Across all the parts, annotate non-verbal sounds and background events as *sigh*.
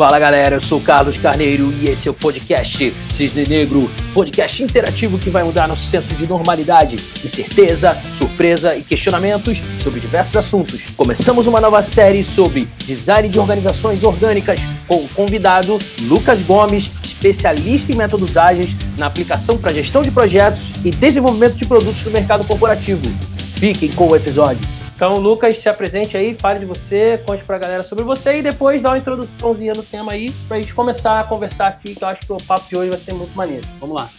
Fala galera, eu sou Carlos Carneiro e esse é o podcast Cisne Negro, podcast interativo que vai mudar nosso senso de normalidade, incerteza, surpresa e questionamentos sobre diversos assuntos. Começamos uma nova série sobre design de organizações orgânicas com o convidado Lucas Gomes, especialista em métodos ágeis na aplicação para gestão de projetos e desenvolvimento de produtos no mercado corporativo. Fiquem com o episódio. Então, Lucas, se apresente aí, fale de você, conte pra galera sobre você e depois dá uma introduçãozinha no tema aí pra gente começar a conversar aqui, que eu acho que o papo de hoje vai ser muito maneiro. Vamos lá.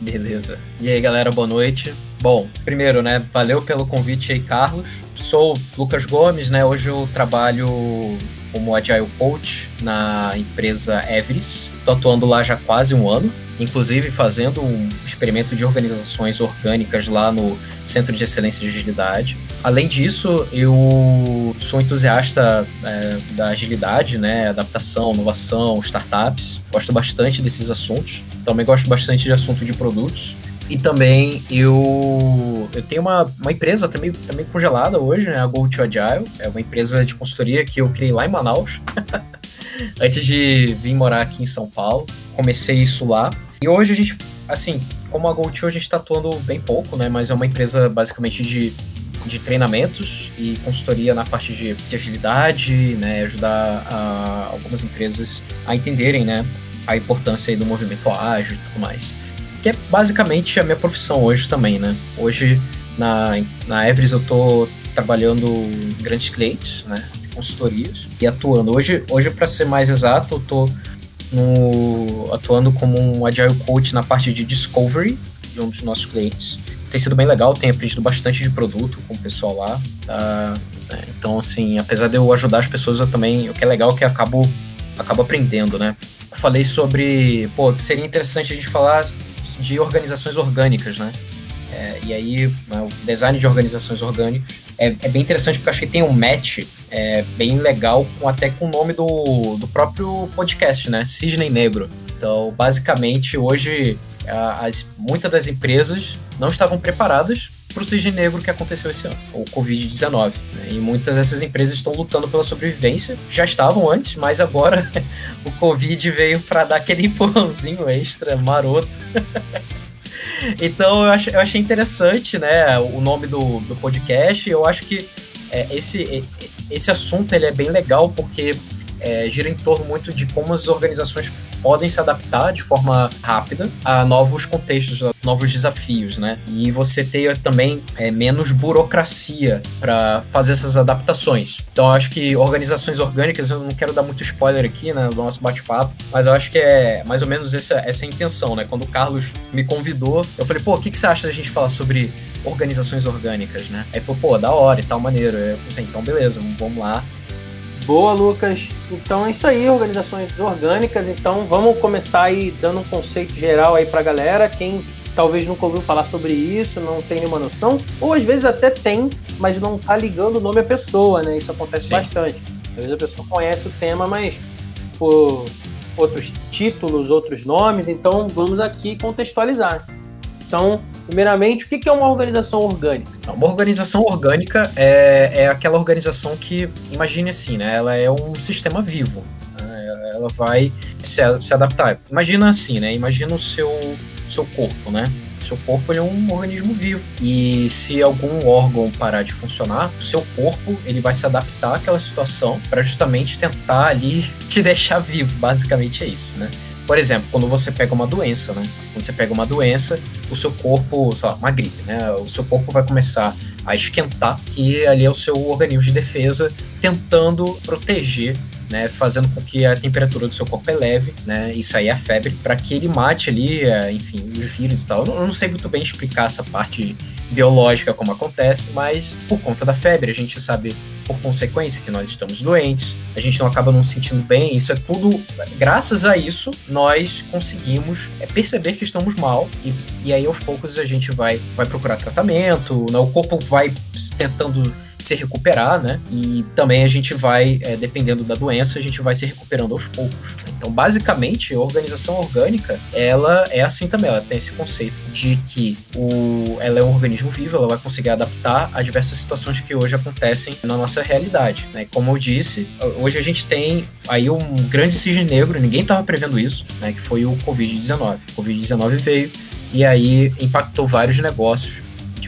Beleza. E aí, galera, boa noite. Bom, primeiro, né, valeu pelo convite aí, Carlos. Sou Lucas Gomes, né, hoje eu trabalho como Agile Coach na empresa Everest. Tô atuando lá já quase um ano inclusive fazendo um experimento de organizações orgânicas lá no Centro de Excelência de Agilidade. Além disso, eu sou entusiasta é, da agilidade, né, adaptação, inovação, startups. Gosto bastante desses assuntos. Também gosto bastante de assunto de produtos. E também eu, eu tenho uma, uma empresa também, também congelada hoje, né, a Go to Agile. É uma empresa de consultoria que eu criei lá em Manaus. *laughs* Antes de vir morar aqui em São Paulo. Comecei isso lá. E hoje a gente, assim, como a GoTo, a gente está atuando bem pouco, né? Mas é uma empresa basicamente de, de treinamentos e consultoria na parte de, de agilidade, né? Ajudar a, algumas empresas a entenderem, né? A importância do movimento ágil e tudo mais. Que é basicamente a minha profissão hoje também, né? Hoje na, na Everest eu tô trabalhando grandes clientes, né? Consultorias e atuando. Hoje, hoje para ser mais exato, eu tô no, atuando como um Agile Coach na parte de Discovery de um dos nossos clientes. Tem sido bem legal, tenho aprendido bastante de produto com o pessoal lá. Tá? É, então, assim, apesar de eu ajudar as pessoas, eu também, o que é legal é que eu acabo, acabo aprendendo, né? Eu falei sobre, pô, seria interessante a gente falar de organizações orgânicas, né? É, e aí, né, o design de organizações orgânicas é, é, bem interessante porque acho que tem um match é, bem legal até com o nome do, do próprio podcast, né? Cisne Negro. Então, basicamente, hoje, as, muitas das empresas não estavam preparadas para o cisne negro que aconteceu esse ano, o Covid-19. Né? E muitas dessas empresas estão lutando pela sobrevivência, já estavam antes, mas agora *laughs* o Covid veio para dar aquele *laughs* empurrãozinho extra, maroto. *laughs* então eu achei, eu achei interessante, né, o nome do, do podcast. Eu acho que é, esse, esse assunto ele é bem legal porque é, gira em torno muito de como as organizações podem se adaptar de forma rápida a novos contextos, a novos desafios, né? E você ter também é, menos burocracia para fazer essas adaptações. Então, eu acho que organizações orgânicas, eu não quero dar muito spoiler aqui, né, do nosso bate-papo, mas eu acho que é mais ou menos essa, essa intenção, né? Quando o Carlos me convidou, eu falei, pô, o que, que você acha da gente falar sobre organizações orgânicas, né? Aí falou, pô, da hora e tal maneiro. Eu falei assim, então beleza, vamos lá. Boa, Lucas. Então é isso aí, organizações orgânicas. Então vamos começar aí dando um conceito geral aí pra galera. Quem talvez nunca ouviu falar sobre isso, não tem nenhuma noção, ou às vezes até tem, mas não tá ligando o nome à pessoa, né? Isso acontece Sim. bastante. Às vezes a pessoa conhece o tema, mas por outros títulos, outros nomes, então vamos aqui contextualizar. Então, primeiramente, o que é uma organização orgânica? Uma organização orgânica é, é aquela organização que, imagine assim, né? Ela é um sistema vivo. Né? Ela vai se, se adaptar. Imagina assim, né? Imagina o seu, seu corpo, né? seu corpo é um organismo vivo e se algum órgão parar de funcionar, o seu corpo ele vai se adaptar àquela situação para justamente tentar ali *laughs* te deixar vivo. Basicamente é isso, né? Por exemplo, quando você pega uma doença, né? Quando você pega uma doença, o seu corpo, sei lá, uma gripe, né? O seu corpo vai começar a esquentar, que ali é o seu organismo de defesa tentando proteger né, fazendo com que a temperatura do seu corpo eleve, né, isso aí é a febre, para que ele mate ali, é, enfim, os vírus e tal. Eu não sei muito bem explicar essa parte biológica como acontece, mas por conta da febre a gente sabe por consequência que nós estamos doentes, a gente não acaba não se sentindo bem, isso é tudo, graças a isso, nós conseguimos é, perceber que estamos mal e, e aí aos poucos a gente vai, vai procurar tratamento, né, o corpo vai tentando se recuperar, né? E também a gente vai, é, dependendo da doença, a gente vai se recuperando aos poucos. Então, basicamente, a organização orgânica, ela é assim também, ela tem esse conceito de que o, ela é um organismo vivo, ela vai conseguir adaptar a diversas situações que hoje acontecem na nossa realidade. Né? Como eu disse, hoje a gente tem aí um grande cisne negro, ninguém estava prevendo isso, né? que foi o Covid-19. O Covid-19 veio e aí impactou vários negócios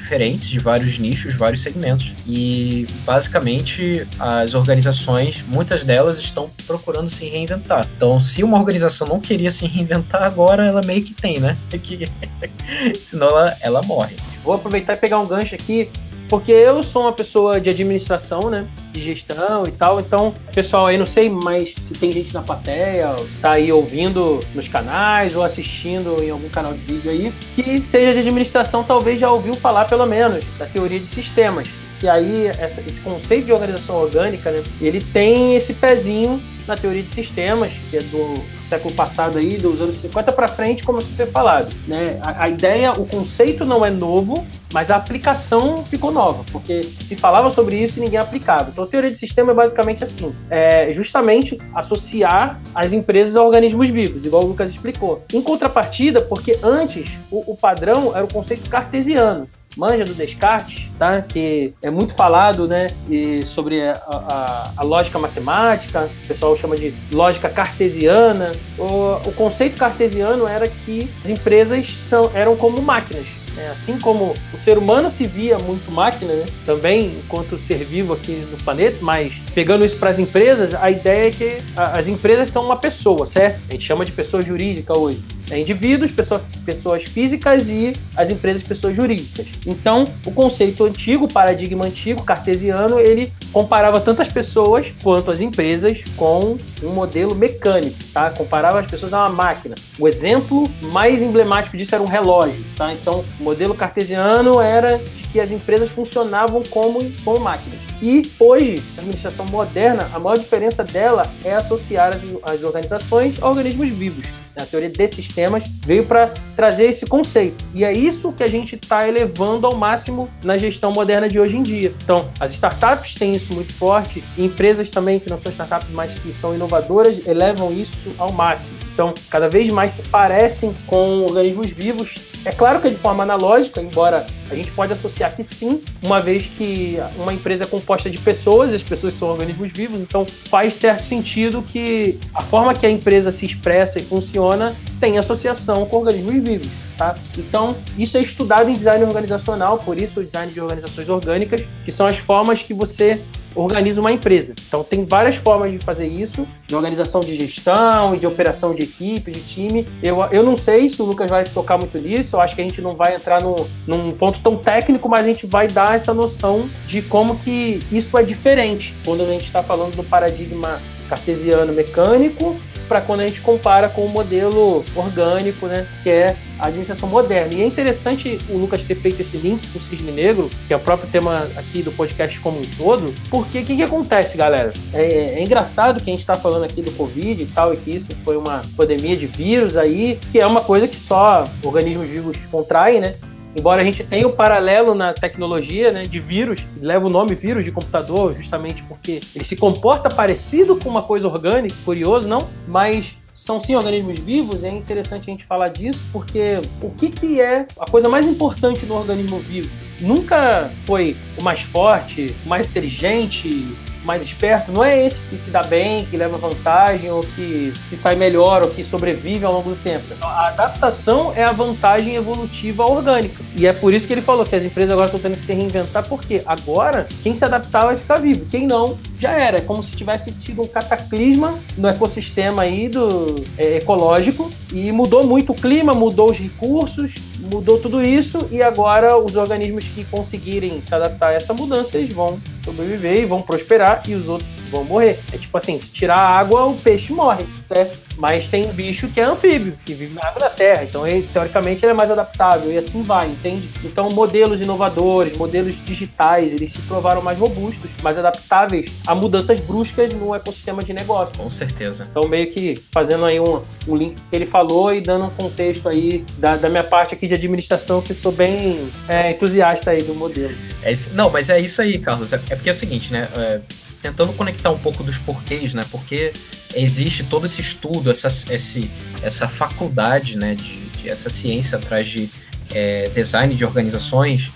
diferentes de vários nichos, vários segmentos. E basicamente as organizações, muitas delas estão procurando se reinventar. Então, se uma organização não queria se reinventar, agora ela meio que tem, né? *laughs* Senão ela, ela morre. Vou aproveitar e pegar um gancho aqui porque eu sou uma pessoa de administração, né? De gestão e tal. Então, pessoal aí, não sei mais se tem gente na plateia, tá aí ouvindo nos canais ou assistindo em algum canal de vídeo aí, que seja de administração, talvez já ouviu falar pelo menos da teoria de sistemas. E aí, essa, esse conceito de organização orgânica, né? Ele tem esse pezinho na teoria de sistemas, que é do século passado aí, dos anos 50 para frente, como ser falado. Né? A, a, ideia, o conceito não é novo, mas a aplicação ficou nova, porque se falava sobre isso e ninguém aplicava. Então, a teoria de sistema é basicamente assim: é justamente associar as empresas a organismos vivos, igual o Lucas explicou. Em contrapartida, porque antes o, o padrão era o conceito cartesiano manja do Descartes, tá? Que é muito falado, né? E sobre a, a, a, lógica matemática, o pessoal chama de lógica cartesiana. O, o conceito cartesiano era que as empresas são, eram como máquinas. É, assim como o ser humano se via muito máquina, né? também enquanto ser vivo aqui no planeta, mas pegando isso para as empresas, a ideia é que as empresas são uma pessoa, certo? A gente chama de pessoa jurídica hoje. É indivíduos, pessoas, pessoas físicas e as empresas, pessoas jurídicas. Então, o conceito antigo, o paradigma antigo, cartesiano, ele comparava tanto as pessoas quanto as empresas com um modelo mecânico, tá? Comparava as pessoas a uma máquina. O exemplo mais emblemático disso era um relógio, tá? Então, o modelo cartesiano era de que as empresas funcionavam como, como máquinas. E hoje, a administração moderna, a maior diferença dela é associar as, as organizações a organismos vivos. A teoria de sistemas veio para trazer esse conceito. E é isso que a gente está elevando ao máximo na gestão moderna de hoje em dia. Então, as startups têm isso muito forte, e empresas também que não são startups, mas que são inovadoras, elevam isso ao máximo. Então, cada vez mais se parecem com organismos vivos. É claro que é de forma analógica, embora a gente pode associar que sim, uma vez que uma empresa é composta de pessoas, e as pessoas são organismos vivos, então faz certo sentido que a forma que a empresa se expressa e funciona tem associação com organismos vivos. Tá? Então, isso é estudado em design organizacional, por isso o design de organizações orgânicas, que são as formas que você organiza uma empresa. Então tem várias formas de fazer isso, de organização de gestão, de operação de equipe, de time. Eu, eu não sei se o Lucas vai tocar muito nisso, eu acho que a gente não vai entrar no, num ponto tão técnico, mas a gente vai dar essa noção de como que isso é diferente quando a gente está falando do paradigma cartesiano mecânico para quando a gente compara com o modelo orgânico, né, que é a administração moderna. E é interessante o Lucas ter feito esse link com o Cisne Negro, que é o próprio tema aqui do podcast como um todo, porque o que, que acontece, galera? É, é engraçado que a gente está falando aqui do Covid e tal, e que isso foi uma pandemia de vírus aí, que é uma coisa que só organismos vivos contraem, né? Embora a gente tenha o paralelo na tecnologia né, de vírus, leva o nome vírus de computador, justamente porque ele se comporta parecido com uma coisa orgânica, curioso, não? Mas são sim organismos vivos, é interessante a gente falar disso, porque o que, que é a coisa mais importante no organismo vivo? Nunca foi o mais forte, o mais inteligente, mais esperto, não é esse que se dá bem, que leva vantagem, ou que se sai melhor, ou que sobrevive ao longo do tempo. Então, a adaptação é a vantagem evolutiva orgânica. E é por isso que ele falou que as empresas agora estão tendo que se reinventar, porque agora quem se adaptar vai ficar vivo, quem não, já era. É como se tivesse tido um cataclisma no ecossistema aí do é, ecológico e mudou muito o clima, mudou os recursos, mudou tudo isso e agora os organismos que conseguirem se adaptar a essa mudança, eles vão sobreviver e vão prosperar e os outros vão morrer. É tipo assim, se tirar a água, o peixe morre, certo? Mas tem bicho que é anfíbio, que vive na água da terra. Então, ele, teoricamente, ele é mais adaptável e assim vai, entende? Então, modelos inovadores, modelos digitais, eles se provaram mais robustos, mais adaptáveis a mudanças bruscas no ecossistema de negócio. Com certeza. Então, meio que fazendo aí um, um link que ele falou e dando um contexto aí da, da minha parte aqui de administração, que sou bem é, entusiasta aí do modelo. É não, mas é isso aí, Carlos. É, é porque é o seguinte, né? É, tentando conectar um pouco dos porquês, né? Porque existe todo esse estudo, essa, esse, essa faculdade, né? De, de essa ciência atrás de é, design de organizações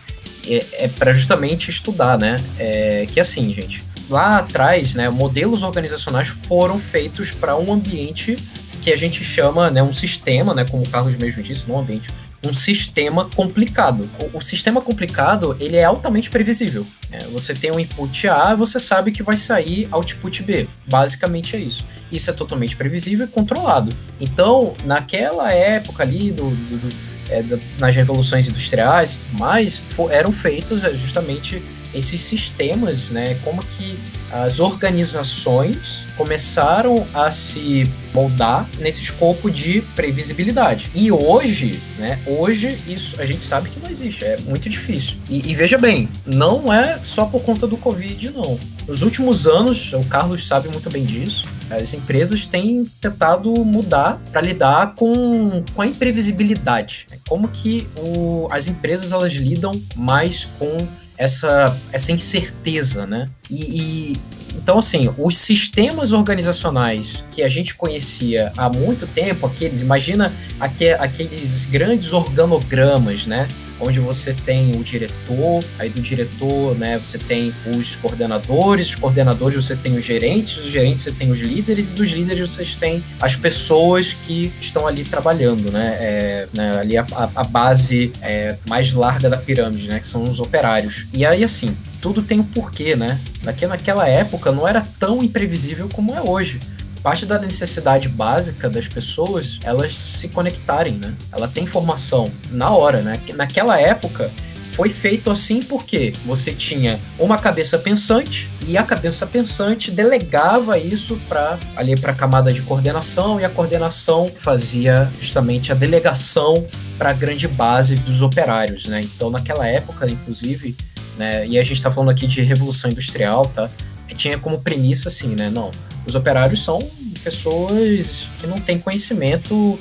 é, é para justamente estudar, né? É, que assim, gente, lá atrás, né? Modelos organizacionais foram feitos para um ambiente que a gente chama, né? Um sistema, né? Como o Carlos mesmo disse, não um ambiente um sistema complicado. O, o, sistema complicado ele é altamente previsível. Né? Você tem um input A, você sabe que vai sair output B. Basicamente é isso. Isso é totalmente previsível e controlado. Então, naquela época ali do, do, do é, nas revoluções industriais e tudo mais, for, eram feitos é, justamente esses sistemas, né? Como que as organizações começaram a se moldar nesse escopo de previsibilidade. E hoje, né, hoje isso a gente sabe que não existe, é muito difícil. E, e veja bem, não é só por conta do Covid, não. Nos últimos anos, o Carlos sabe muito bem disso, as empresas têm tentado mudar para lidar com, com a imprevisibilidade. Como que o, as empresas elas lidam mais com essa, essa incerteza, né? E, e, então, assim, os sistemas organizacionais que a gente conhecia há muito tempo, aqueles, imagina aqu aqueles grandes organogramas, né? Onde você tem o diretor, aí do diretor, né, você tem os coordenadores, os coordenadores você tem os gerentes, os gerentes você tem os líderes, e dos líderes vocês têm as pessoas que estão ali trabalhando, né, é, né ali a, a base é, mais larga da pirâmide, né, que são os operários. E aí, assim, tudo tem um porquê, né? Naquela época não era tão imprevisível como é hoje parte da necessidade básica das pessoas elas se conectarem, né? Ela tem informação na hora, né? Naquela época foi feito assim porque você tinha uma cabeça pensante e a cabeça pensante delegava isso para ali para a camada de coordenação e a coordenação fazia justamente a delegação para a grande base dos operários, né? Então naquela época, inclusive, né? E a gente está falando aqui de revolução industrial, tá? Tinha como premissa assim, né? Não, os operários são pessoas que não têm conhecimento,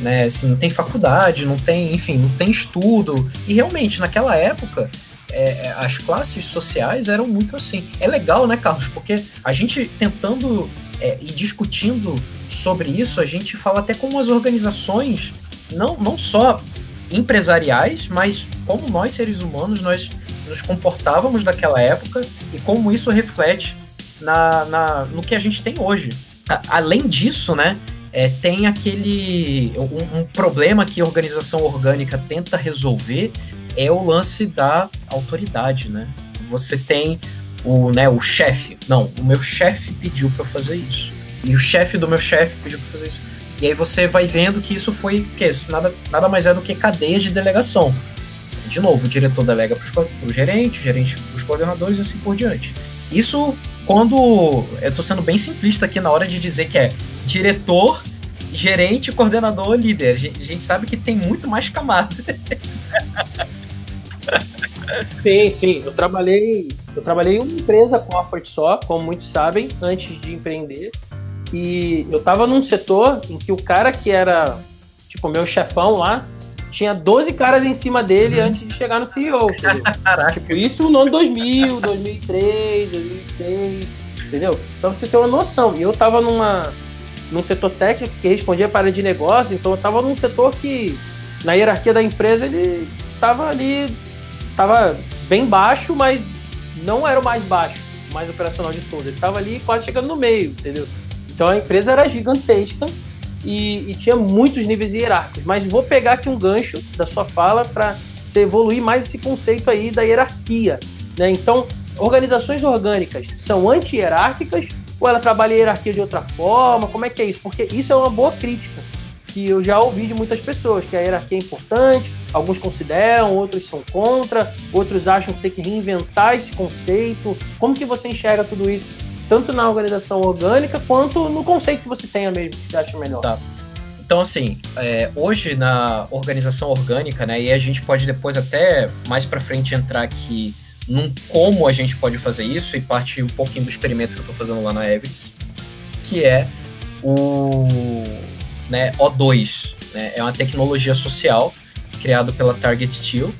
né? Assim, não tem faculdade, não tem, enfim, não tem estudo. E realmente, naquela época, é, é, as classes sociais eram muito assim. É legal, né, Carlos? Porque a gente tentando é, e discutindo sobre isso, a gente fala até como as organizações, não, não só empresariais, mas como nós, seres humanos, nós nos comportávamos naquela época e como isso reflete na, na, no que a gente tem hoje. A, além disso, né, é, tem aquele. Um, um, problema que a organização orgânica tenta resolver é o lance da autoridade, né? Você tem o, né, o chefe. Não, o meu chefe pediu para fazer isso. E o chefe do meu chefe pediu para fazer isso. E aí você vai vendo que isso foi que isso nada, nada mais é do que cadeia de delegação. De novo, o diretor delega para o gerente, o gerente para os coordenadores e assim por diante. Isso quando. Eu tô sendo bem simplista aqui na hora de dizer que é diretor, gerente, coordenador, líder. A gente, sabe que tem muito mais camada. *laughs* Sim, sim. Eu trabalhei, eu trabalhei em uma empresa corporate só, como muitos sabem, antes de empreender. E eu tava num setor em que o cara que era, tipo, meu chefão lá, tinha 12 caras em cima dele uhum. antes de chegar no CEO. *laughs* Tipo, isso no ano 2000, 2003, 2006, entendeu? Só você ter uma noção. E eu tava numa, num setor técnico que respondia para de negócio, então eu tava num setor que, na hierarquia da empresa, ele tava ali, tava bem baixo, mas não era o mais baixo, o mais operacional de todos. Ele tava ali quase chegando no meio, entendeu? Então a empresa era gigantesca e, e, tinha muitos níveis hierárquicos. Mas vou pegar aqui um gancho da sua fala para você evoluir mais esse conceito aí da hierarquia. Né? Então, organizações orgânicas são anti-hierárquicas ou ela trabalha a hierarquia de outra forma? Como é que é isso? Porque isso é uma boa crítica que eu já ouvi de muitas pessoas, que a hierarquia é importante, alguns consideram, outros são contra, outros acham que tem que reinventar esse conceito. Como que você enxerga tudo isso tanto na organização orgânica quanto no conceito que você tenha mesmo, que você acha melhor. Tá. Então, assim, é, hoje na organização orgânica, né, e a gente pode depois até mais para frente entrar aqui num como a gente pode fazer isso e partir um pouquinho do experimento que eu estou fazendo lá na Evidence, que é o né, O2, né, é uma tecnologia social criada pela Target Teal.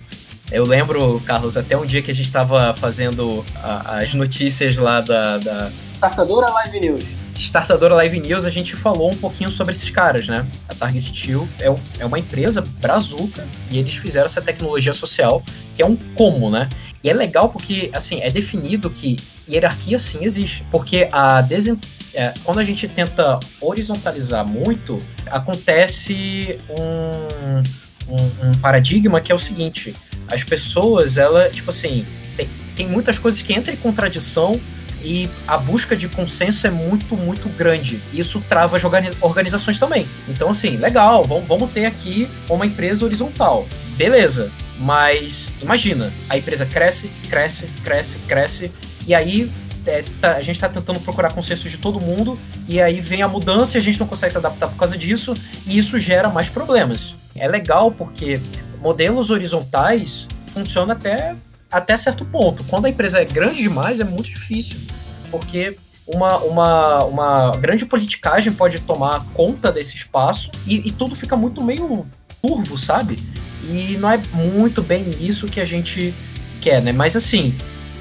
Eu lembro, Carlos, até um dia que a gente estava fazendo a, as notícias lá da, da... Startadora Live News Startadora Live News, a gente falou um pouquinho sobre esses caras, né? A Target Teal é, é uma empresa brazuca e eles fizeram essa tecnologia social, que é um como, né? E é legal porque, assim, é definido que hierarquia sim existe. Porque a desen... É, quando a gente tenta horizontalizar muito, acontece um, um, um, paradigma que é o seguinte: as pessoas, ela, tipo assim, tem, tem muitas coisas que entram em contradição e a busca de consenso é muito, muito grande. Isso trava as organizações também. Então, assim, legal, vamos ter aqui uma empresa horizontal. Beleza, mas imagina, a empresa cresce, cresce, cresce, cresce, e aí é, tá, a gente está tentando procurar consenso de todo mundo, e aí vem a mudança e a gente não consegue se adaptar por causa disso, e isso gera mais problemas. É legal porque modelos horizontais funcionam até até certo ponto. Quando a empresa é grande demais, é muito difícil, porque uma, uma, uma grande politicagem pode tomar conta desse espaço e, e tudo fica muito meio turvo, sabe? E não é muito bem isso que a gente quer, né? Mas assim,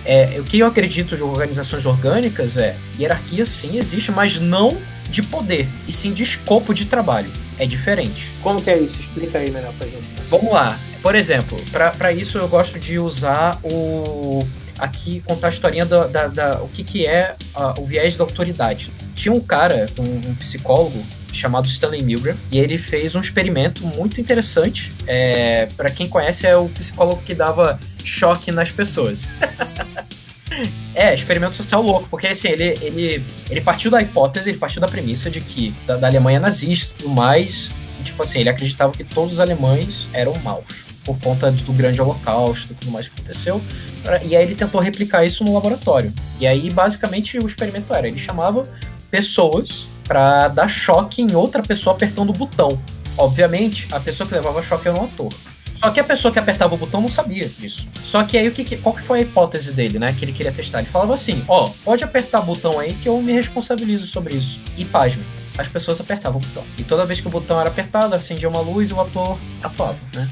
é, o que eu acredito de organizações orgânicas é hierarquia sim existe, mas não de poder, e sim de escopo de trabalho. É diferente. Como que é isso? Explica aí melhor pra gente. Vamos lá. Por exemplo, para isso eu gosto de usar o. Aqui, contar a historinha da, da, da o que, que é uh, o viés da autoridade. Tinha um cara, um, um psicólogo, chamado Stanley Milgram, e ele fez um experimento muito interessante. É, para quem conhece, é o psicólogo que dava choque nas pessoas. *laughs* É, experimento social louco, porque assim, ele, ele, ele partiu da hipótese, ele partiu da premissa de que da, da Alemanha nazista e tudo mais, e, tipo assim, ele acreditava que todos os alemães eram maus por conta do grande holocausto e tudo mais que aconteceu. E aí ele tentou replicar isso no laboratório. E aí, basicamente, o experimento era: ele chamava pessoas para dar choque em outra pessoa apertando o botão. Obviamente, a pessoa que levava choque era um ator. Só que a pessoa que apertava o botão não sabia disso. Só que aí o que, qual que foi a hipótese dele, né? Que ele queria testar? Ele falava assim: ó, pode apertar o botão aí que eu me responsabilizo sobre isso. E pasme as pessoas apertavam o botão. E toda vez que o botão era apertado, acendia uma luz e o ator atuava, né?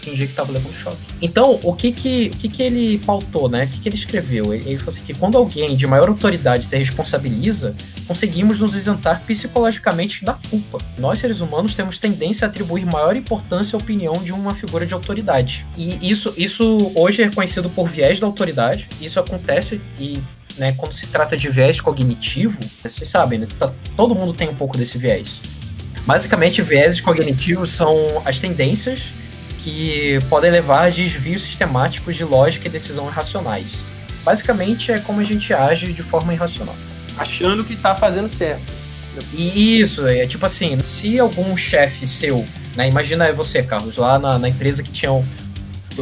Fingia que estava levando choque. Então, o que que, o que que ele pautou, né? O que que ele escreveu? Ele, ele falou assim que quando alguém de maior autoridade se responsabiliza, conseguimos nos isentar psicologicamente da culpa. Nós, seres humanos, temos tendência a atribuir maior importância à opinião de uma figura de autoridade. E isso, isso hoje é reconhecido por viés da autoridade. Isso acontece e né, quando se trata de viés cognitivo, vocês sabem, né, tá, todo mundo tem um pouco desse viés. Basicamente, viéses cognitivos são as tendências que podem levar a desvios sistemáticos de lógica e decisão irracionais. Basicamente, é como a gente age de forma irracional. Achando que está fazendo certo. E isso, é tipo assim, se algum chefe seu, né, imagina você, Carlos, lá na, na empresa que tinha o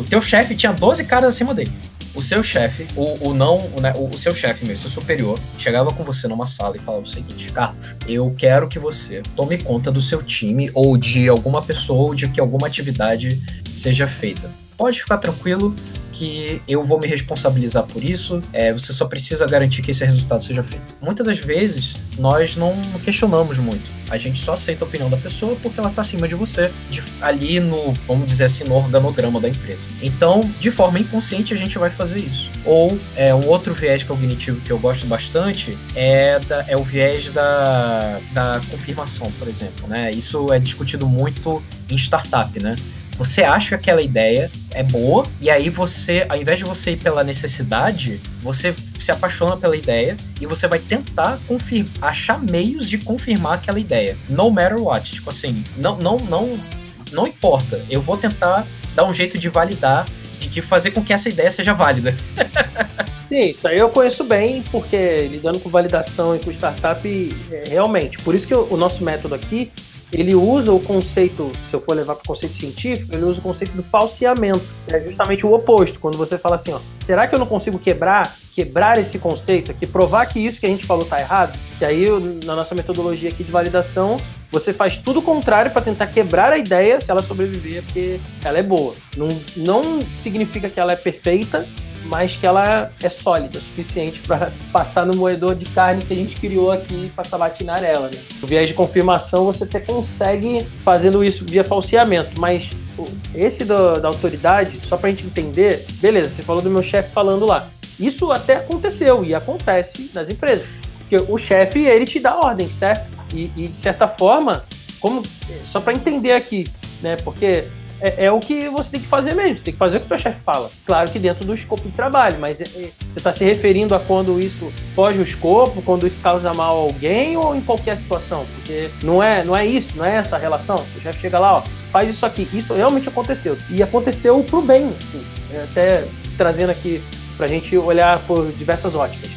teu chefe tinha 12 caras acima dele o seu chefe, o, o não, né, o, o seu chefe mesmo, seu superior, chegava com você numa sala e falava o seguinte: Carlos, eu quero que você tome conta do seu time ou de alguma pessoa ou de que alguma atividade seja feita. Pode ficar tranquilo, que eu vou me responsabilizar por isso, é, você só precisa garantir que esse resultado seja feito. Muitas das vezes, nós não questionamos muito. A gente só aceita a opinião da pessoa porque ela está acima de você, de, ali no, vamos dizer assim, no organograma da empresa. Então, de forma inconsciente, a gente vai fazer isso. Ou, é, um outro viés cognitivo que eu gosto bastante é, da, é o viés da, da confirmação, por exemplo. Né? Isso é discutido muito em startup, né? Você acha que aquela ideia é boa, e aí você, ao invés de você ir pela necessidade, você se apaixona pela ideia e você vai tentar confirmar, achar meios de confirmar aquela ideia. No matter what. Tipo assim, não, não, não, não importa. Eu vou tentar dar um jeito de validar, de, de fazer com que essa ideia seja válida. *laughs* Sim, isso aí eu conheço bem, porque lidando com validação e com startup, é, realmente. Por isso que o nosso método aqui ele usa o conceito, se eu for levar para o conceito científico, ele usa o conceito do falseamento, é justamente o oposto. Quando você fala assim, ó, será que eu não consigo quebrar quebrar esse conceito aqui, provar que isso que a gente falou tá errado, que aí na nossa metodologia aqui de validação, você faz tudo o contrário para tentar quebrar a ideia se ela sobreviver, porque ela é boa. Não, não significa que ela é perfeita, mas que ela é sólida o suficiente para passar no moedor de carne que a gente criou aqui para sabatinar ela. Né? O viés de confirmação você até consegue fazendo isso via falseamento, mas esse do, da autoridade, só para a gente entender, beleza, você falou do meu chefe falando lá. Isso até aconteceu e acontece nas empresas. Porque o chefe, ele te dá ordem, certo? E, e de certa forma, como só para entender aqui, né? Porque é, é, o que você tem que fazer mesmo. Você tem que fazer o que o seu chefe fala. Claro que dentro do escopo de trabalho, mas é, é, você está se referindo a quando isso foge o escopo, quando isso causa mal a alguém ou em qualquer situação? Porque não é, não é isso, não é essa relação. O chefe chega lá, ó, faz isso aqui. Isso realmente aconteceu. E aconteceu pro bem, assim. É, até trazendo aqui pra gente olhar por diversas óticas.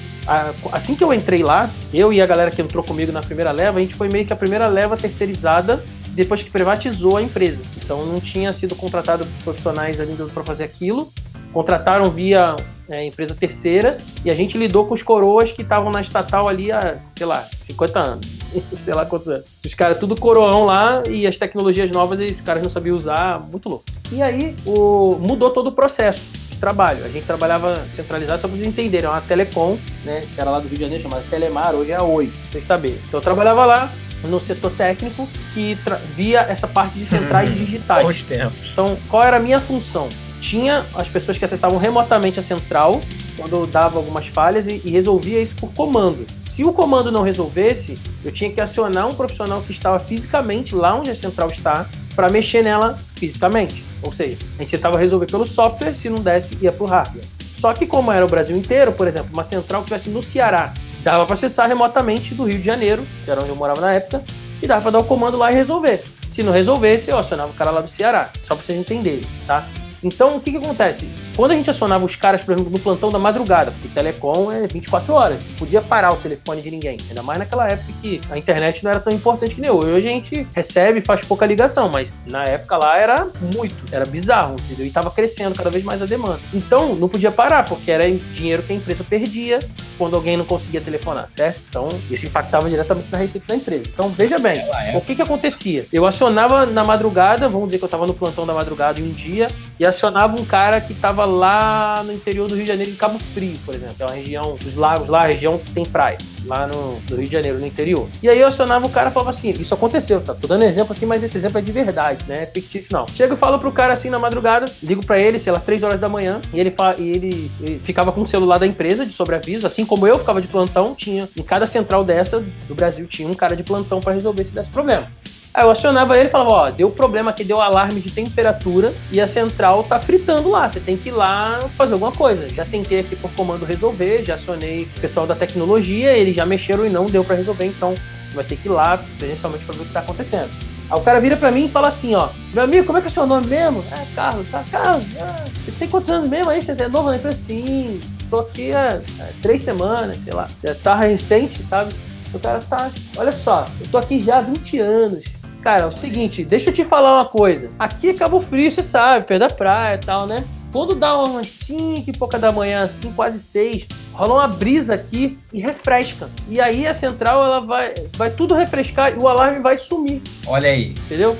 Assim que eu entrei lá, eu e a galera que entrou comigo na primeira leva, a gente foi meio que a primeira leva terceirizada depois que privatizou a empresa. Então não tinha sido contratado profissionais ainda para fazer aquilo. Contrataram via é, empresa terceira e a gente lidou com os coroas que estavam na estatal ali há, sei lá, 50 anos. *laughs* sei lá quantos anos. Os caras tudo coroão lá e as tecnologias novas os caras não sabiam usar, muito louco. E aí o, mudou todo o processo de trabalho. A gente trabalhava centralizado, só para vocês entenderem, é uma telecom, né, que era lá do Rio de Janeiro, chamada Telemar, hoje é a Oi, vocês saberem. Então eu trabalhava lá, no setor técnico que via essa parte de centrais hum, digitais. Bons tempos. Então, qual era a minha função? Tinha as pessoas que acessavam remotamente a central quando dava algumas falhas e, e, resolvia isso por comando. Se o comando não resolvesse, eu tinha que acionar um profissional que estava fisicamente lá onde a central está para mexer nela fisicamente. Ou seja, a gente tentava resolver pelo software, se não desse, ia para o hardware. Só que como era o Brasil inteiro, por exemplo, uma central que estivesse no Ceará dava para acessar remotamente do Rio de Janeiro, que era onde eu morava na época, e dava para dar o comando lá e resolver. Se não resolvesse, eu acionava o cara lá do Ceará, só para vocês entenderem, tá? Então, o que, que acontece? Quando a gente acionava os caras, por exemplo, no plantão da madrugada, porque telecom é 24 horas, não podia parar o telefone de ninguém. Ainda mais naquela época que a internet não era tão importante que nem hoje. Hoje a gente recebe e faz pouca ligação, mas na época lá era muito, era bizarro, entendeu? E tava crescendo cada vez mais a demanda. Então, não podia parar, porque era dinheiro que a empresa perdia quando alguém não conseguia telefonar, certo? Então, isso impactava diretamente na receita da empresa. Então, veja bem, o que que acontecia? Eu acionava na madrugada, vamos dizer que eu tava no plantão da madrugada em um dia, e acionava um cara que estava lá no interior do Rio de Janeiro, em Cabo Frio, por exemplo. É uma região dos lagos lá, região que tem praia, lá no, no Rio de Janeiro, no interior. E aí eu acionava o cara e falava assim: Isso aconteceu, tá? Tô dando exemplo aqui, mas esse exemplo é de verdade, né? É fictício não. Chego e falo pro cara assim na madrugada, ligo para ele, sei lá, 3 horas da manhã, e ele, fala, e ele ficava com o celular da empresa de sobreaviso, assim como eu ficava de plantão, tinha em cada central dessa do Brasil tinha um cara de plantão para resolver se desse problema. Aí eu acionava ele e falava, ó, deu problema aqui, deu alarme de temperatura e a central tá fritando lá, você tem que ir lá fazer alguma coisa. Já tentei aqui por comando resolver, já acionei o pessoal da tecnologia, eles já mexeram e não deu para resolver, então vai ter que ir lá presencialmente para ver o que tá acontecendo. Aí o cara vira para mim e fala assim, ó, meu amigo, como é que é o seu nome mesmo? É, Carlos, tá, Carlos, ah, você tem quantos anos mesmo aí? Você é novo na empresa? Sim, tô aqui há, três semanas, sei lá, tá recente, sabe? O cara tá, olha só, eu tô aqui já há 20 anos. Cara, é o seguinte, deixa eu te falar uma coisa. Aqui é Cabo Frio, você sabe, perto da praia e tal, né? Quando dá umas 5 e pouca da manhã, assim, quase 6, rola uma brisa aqui e refresca. E aí a central ela vai, vai tudo refrescar e o alarme vai sumir. Olha aí. Entendeu?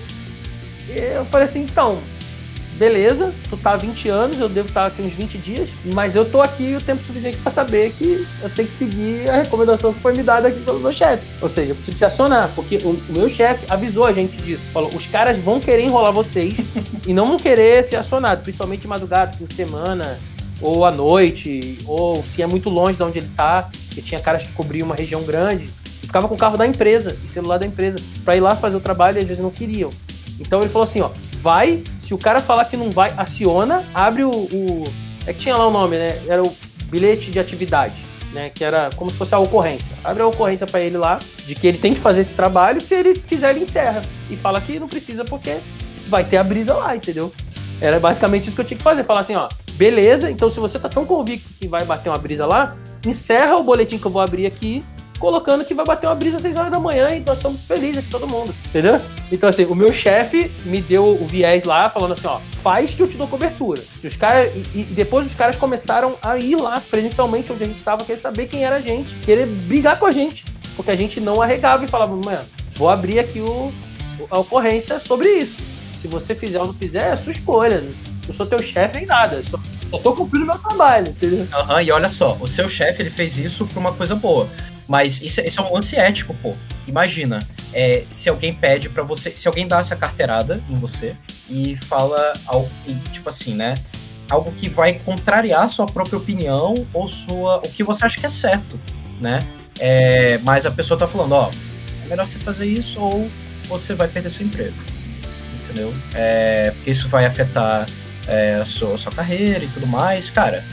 Eu falei assim, então, beleza, tu tá há 20 anos, eu devo estar aqui uns 20 dias, mas eu tô aqui o tempo suficiente para saber que eu tenho que seguir a recomendação que foi me dada aqui pelo meu chefe. Ou seja, eu preciso te acionar, porque o, o meu chefe avisou a gente disso. Falou, os caras vão querer enrolar vocês *laughs* e não vão querer ser acionados, principalmente de madrugada, fim de semana, ou à noite, ou se é muito longe de onde ele tá, porque tinha caras que cobriam uma região grande, e ficava com o carro da empresa, e celular da empresa, para ir lá fazer o trabalho e às vezes não queriam. Então ele falou assim, ó, vai, se o cara falar que não vai, aciona, abre o, o, É que tinha lá o nome, né? Era o bilhete de atividade, né? Que era como se fosse a ocorrência. Abre a ocorrência para ele lá, de que ele tem que fazer esse trabalho, se ele quiser, ele encerra. E fala que não precisa porque vai ter a brisa lá, entendeu? Era basicamente isso que eu tinha que fazer. Falar assim, ó, beleza, então se você tá tão convicto que vai bater uma brisa lá, encerra o boletim que eu vou abrir aqui colocando que vai bater uma brisa às 6 horas da manhã e nós estamos felizes aqui, todo mundo, entendeu? Então, assim, o meu chefe me deu o viés lá, falando assim, ó, faz que eu te dou cobertura. Os caras, e, e, depois os caras começaram a ir lá, presencialmente, onde a gente estava, querer saber quem era a gente, querer brigar com a gente, porque a gente não arregava e falava, mano, vou abrir aqui o, a ocorrência sobre isso. Se você fizer ou não fizer, é sua escolha. Eu sou teu chefe nem nada. Só, só tô cumprindo meu trabalho, entendeu? Aham, uhum, e olha só, o seu chefe ele fez isso por uma coisa boa. Mas isso, isso é um lance ético, pô. Imagina, é, se alguém pede para você, se alguém dá essa carteirada em você e fala, e, tipo assim, né? Algo que vai contrariar sua própria opinião ou sua, o que você acha que é certo, né? É, mas a pessoa tá falando, ó, é melhor você fazer isso ou você vai perder seu emprego, entendeu? É, porque isso vai afetar é, a, sua, a sua carreira e tudo mais, cara.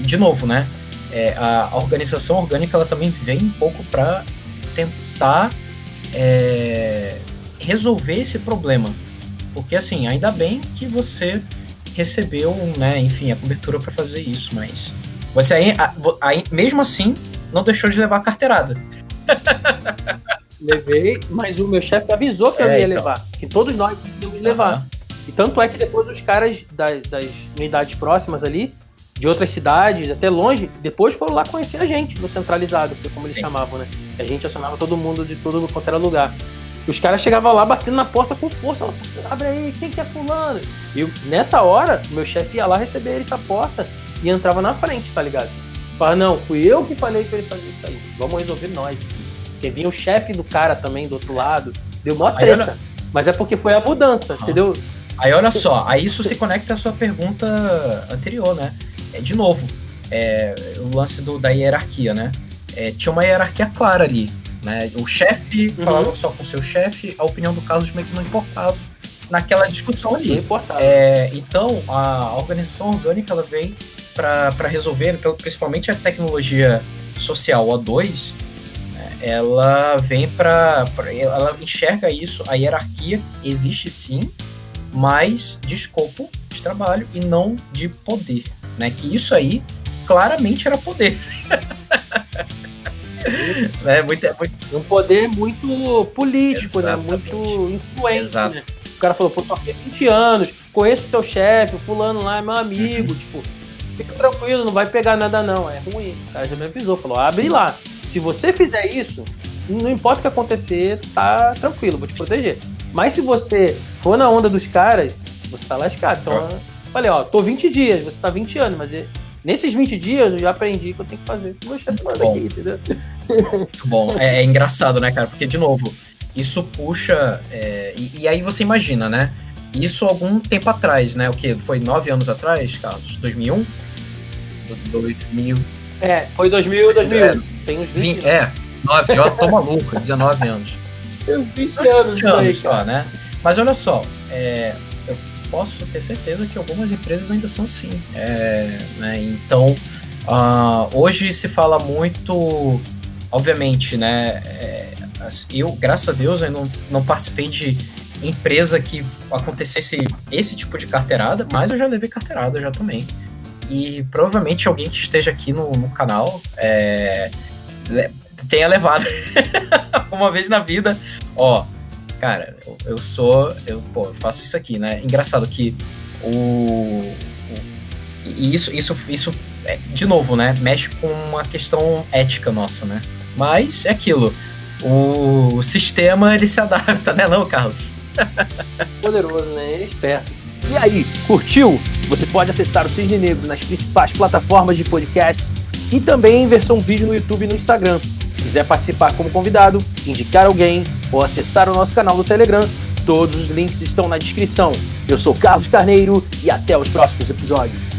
De novo, né? É, a, a, organização orgânica ela também vem um pouco para tentar é, resolver esse problema. Porque assim, ainda bem que você recebeu, né, enfim, a cobertura para fazer isso, mas você aí, aí, mesmo assim não deixou de levar a carteirada. *laughs* Levei, mas o meu chefe avisou que eu é, ia então. levar, que todos nós íamos levar. Uhum. E tanto é que depois os caras das, das unidades próximas ali de outras cidades, até longe, depois foram lá conhecer a gente no centralizado, que é como eles Sim. chamavam, né? A gente acionava todo mundo de tudo quanto era lugar. Os caras chegavam lá batendo na porta com força, abre aí, quem que é fulano? E nessa hora, meu chefe ia lá receber ele essa porta e entrava na frente, tá ligado? Fala, não, fui eu que falei pra ele fazer isso aí. Vamos resolver nós. Porque vinha o chefe do cara também do outro lado, deu mó treta. Mas é porque foi a mudança, entendeu? Aí olha só, aí isso se conecta à sua pergunta anterior, né? É, de novo, é, o lance do, da hierarquia, né? É, tinha uma hierarquia clara ali, né? O chefe uhum. falava só com o seu chefe, a opinião do Carlos meio que não importava naquela discussão ali. Não importava. É, então, a organização orgânica ela vem para resolver, principalmente a tecnologia social O2, né? ela vem para. Ela enxerga isso, a hierarquia existe sim, mas de escopo de trabalho e não de poder né? Que isso aí claramente era poder. *laughs* é, muito, é muito... Um poder muito político, né? Muito influente. Exato. Né? O cara falou, pô, tô aqui há 20 anos, conheço teu chefe, o fulano lá é meu amigo, uhum. tipo, fica tranquilo, não vai pegar nada não, é ruim. O cara já me avisou, falou, abre Sim. lá. Se você fizer isso, não importa o que acontecer, tá tranquilo, vou te proteger. Mas se você for na onda dos caras, você tá lascado. Então, Falei, ó, tô 20 dias, você tá 20 anos, mas nesses 20 dias eu já aprendi que eu tenho que fazer. Meu chefe manda aqui, entendeu? Muito bom. É, é, engraçado, né, cara? Porque, de novo, isso puxa. É, e, e, aí você imagina, né? Isso algum tempo atrás, né? O que? Foi nove anos atrás, Carlos? 2001? 2000. É, foi 2000, 2001. É, Tem uns 20. 20 é, 9, eu tô maluco, 19 anos. Tem uns 20 anos, 20 anos aí, só, né? Mas olha só, é, posso ter certeza que algumas empresas ainda são sim. É, né? Então, uh, hoje se fala muito, obviamente, né? É, eu, graças a Deus, eu não, não participei de empresa que acontecesse esse tipo de carteirada, mas eu já levei carteirada já também. E provavelmente alguém que esteja aqui no, no canal é, tenha levado *laughs* uma vez na vida, ó, cara, eu, eu sou, eu, pô, faço isso aqui, né? Engraçado que o, o e isso, isso, isso, é, de novo, né? Mexe com uma questão ética nossa, né? Mas é aquilo. O sistema ele se adapta, né, não, Carlos? *laughs* Poderoso, né? Ele é esperto. E aí, curtiu? Você pode acessar o Cisne Negro nas principais plataformas de podcast e também em versão vídeo no YouTube e no Instagram. Se quiser participar como convidado, indicar alguém ou acessar o nosso canal do Telegram, todos os links estão na descrição. Eu sou Carlos Carneiro e até os próximos episódios.